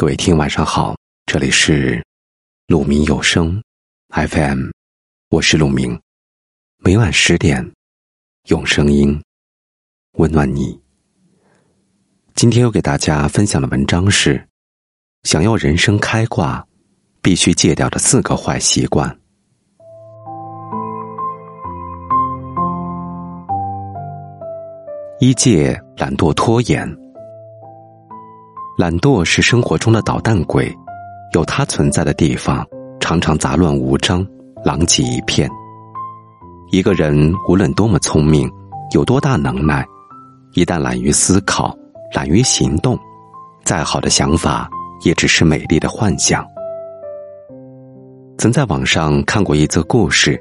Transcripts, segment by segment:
各位听，晚上好，这里是鲁明有声 FM，我是鲁明，每晚十点用声音温暖你。今天要给大家分享的文章是：想要人生开挂，必须戒掉的四个坏习惯。一戒懒惰拖延。懒惰是生活中的捣蛋鬼，有它存在的地方，常常杂乱无章、狼藉一片。一个人无论多么聪明，有多大能耐，一旦懒于思考、懒于行动，再好的想法也只是美丽的幻想。曾在网上看过一则故事，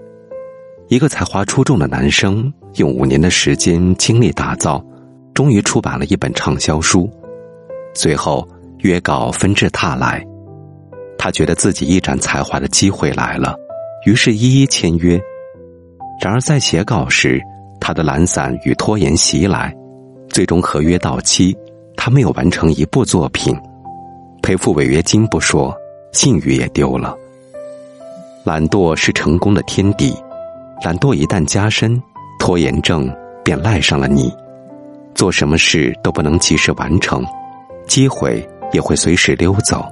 一个才华出众的男生用五年的时间精力打造，终于出版了一本畅销书。随后，约稿纷至沓来，他觉得自己一展才华的机会来了，于是一一签约。然而在写稿时，他的懒散与拖延袭来，最终合约到期，他没有完成一部作品，赔付违约金不说，信誉也丢了。懒惰是成功的天敌，懒惰一旦加深，拖延症便赖上了你，做什么事都不能及时完成。机会也会随时溜走。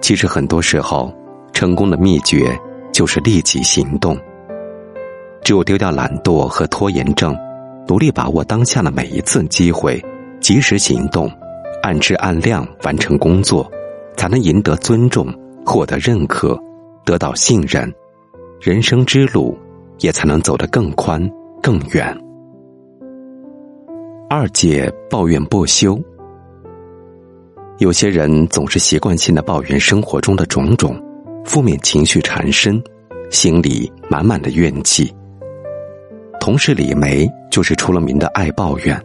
其实很多时候，成功的秘诀就是立即行动。只有丢掉懒惰和拖延症，努力把握当下的每一次机会，及时行动，按质按量完成工作，才能赢得尊重，获得认可，得到信任，人生之路也才能走得更宽更远。二姐抱怨不休。有些人总是习惯性的抱怨生活中的种种，负面情绪缠身，心里满满的怨气。同事李梅就是出了名的爱抱怨，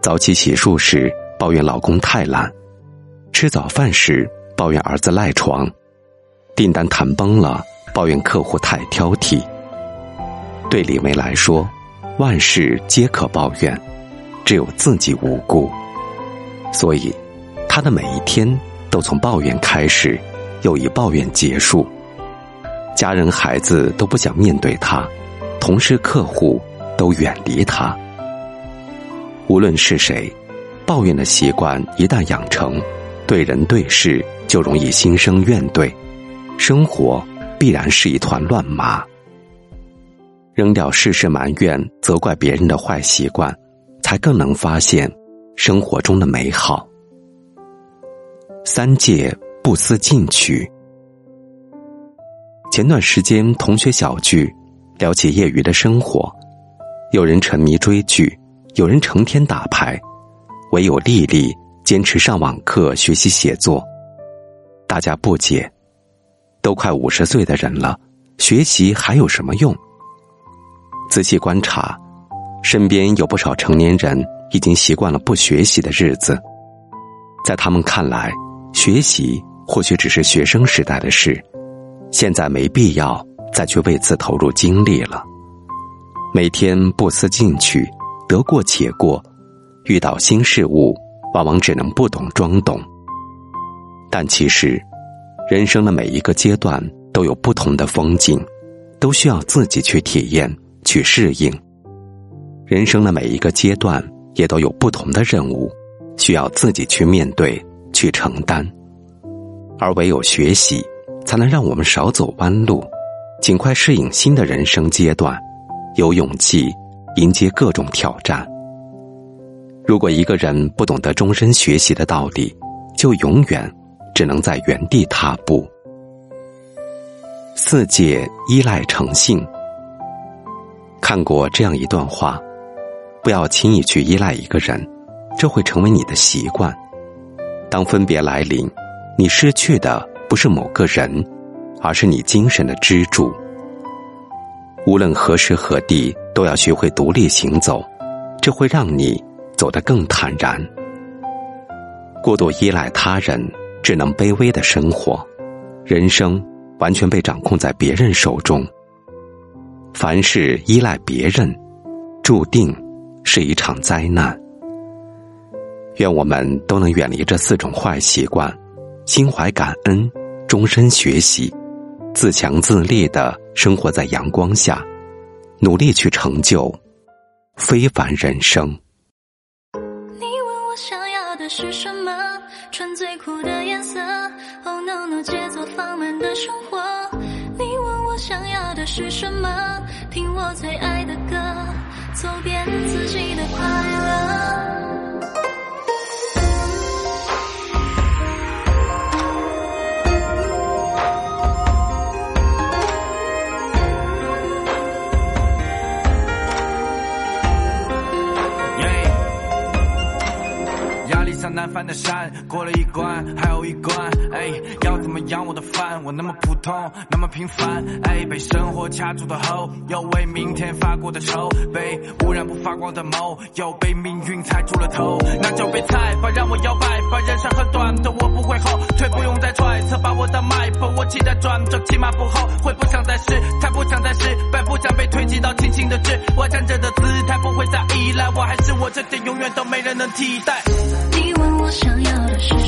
早起洗漱时抱怨老公太懒，吃早饭时抱怨儿子赖床，订单谈崩了抱怨客户太挑剔。对李梅来说，万事皆可抱怨，只有自己无辜，所以。他的每一天都从抱怨开始，又以抱怨结束。家人、孩子都不想面对他，同事、客户都远离他。无论是谁，抱怨的习惯一旦养成，对人对事就容易心生怨怼，生活必然是一团乱麻。扔掉事事埋怨、责怪别人的坏习惯，才更能发现生活中的美好。三戒不思进取。前段时间同学小聚，聊起业余的生活，有人沉迷追剧，有人成天打牌，唯有丽丽坚持上网课学习写作。大家不解，都快五十岁的人了，学习还有什么用？仔细观察，身边有不少成年人已经习惯了不学习的日子，在他们看来。学习或许只是学生时代的事，现在没必要再去为此投入精力了。每天不思进取，得过且过，遇到新事物，往往只能不懂装懂。但其实，人生的每一个阶段都有不同的风景，都需要自己去体验、去适应。人生的每一个阶段也都有不同的任务，需要自己去面对。去承担，而唯有学习，才能让我们少走弯路，尽快适应新的人生阶段，有勇气迎接各种挑战。如果一个人不懂得终身学习的道理，就永远只能在原地踏步。四戒依赖成性。看过这样一段话：不要轻易去依赖一个人，这会成为你的习惯。当分别来临，你失去的不是某个人，而是你精神的支柱。无论何时何地，都要学会独立行走，这会让你走得更坦然。过度依赖他人，只能卑微的生活，人生完全被掌控在别人手中。凡事依赖别人，注定是一场灾难。愿我们都能远离这四种坏习惯，心怀感恩，终身学习，自强自立的生活在阳光下，努力去成就非凡人生。你问我想要的是什么？穿最酷的颜色。Oh no no，节奏放慢的生活。你问我想要的是什么？听我最爱的歌，走遍自己的快乐。翻的山过了一关，还有一关。哎，要怎么养我的饭？我那么普通，那么平凡。哎，被生活卡住的喉，要为明天发过的愁。被污染不发光的眸，又被命运踩住了头。那就被踩吧，让我摇摆吧。人生很短的，我不会后退，不用再揣测。把我的脉搏，我期待转折，起码不后悔。不想再试，太不想再失败，不想被推挤到清醒的痣。我站着的姿态不会再依赖，我还是我，这点永远都没人能替代。问我想要的是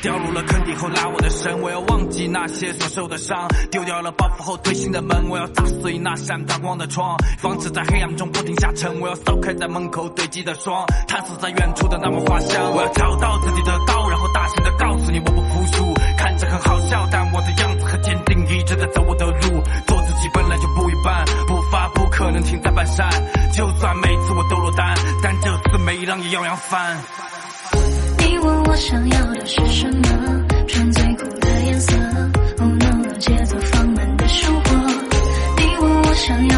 掉入了坑底后拉我的绳，我要忘记那些所受的伤，丢掉了包袱后推新的门，我要砸碎那扇打光的窗，防止在黑暗中不停下沉。我要扫开在门口堆积的霜，探索在远处的那抹花香。我要找到自己的刀，然后大声的告诉你我不服输。看着很好笑，但我的样子很坚定，一直在走我的路。做自己本来就不一般，步伐不可能停在半山。就算每次我都落单，但这次每一浪也要扬帆。我想要的是什么？穿最酷的颜色。Oh no no，节奏放慢的生活。你问我想要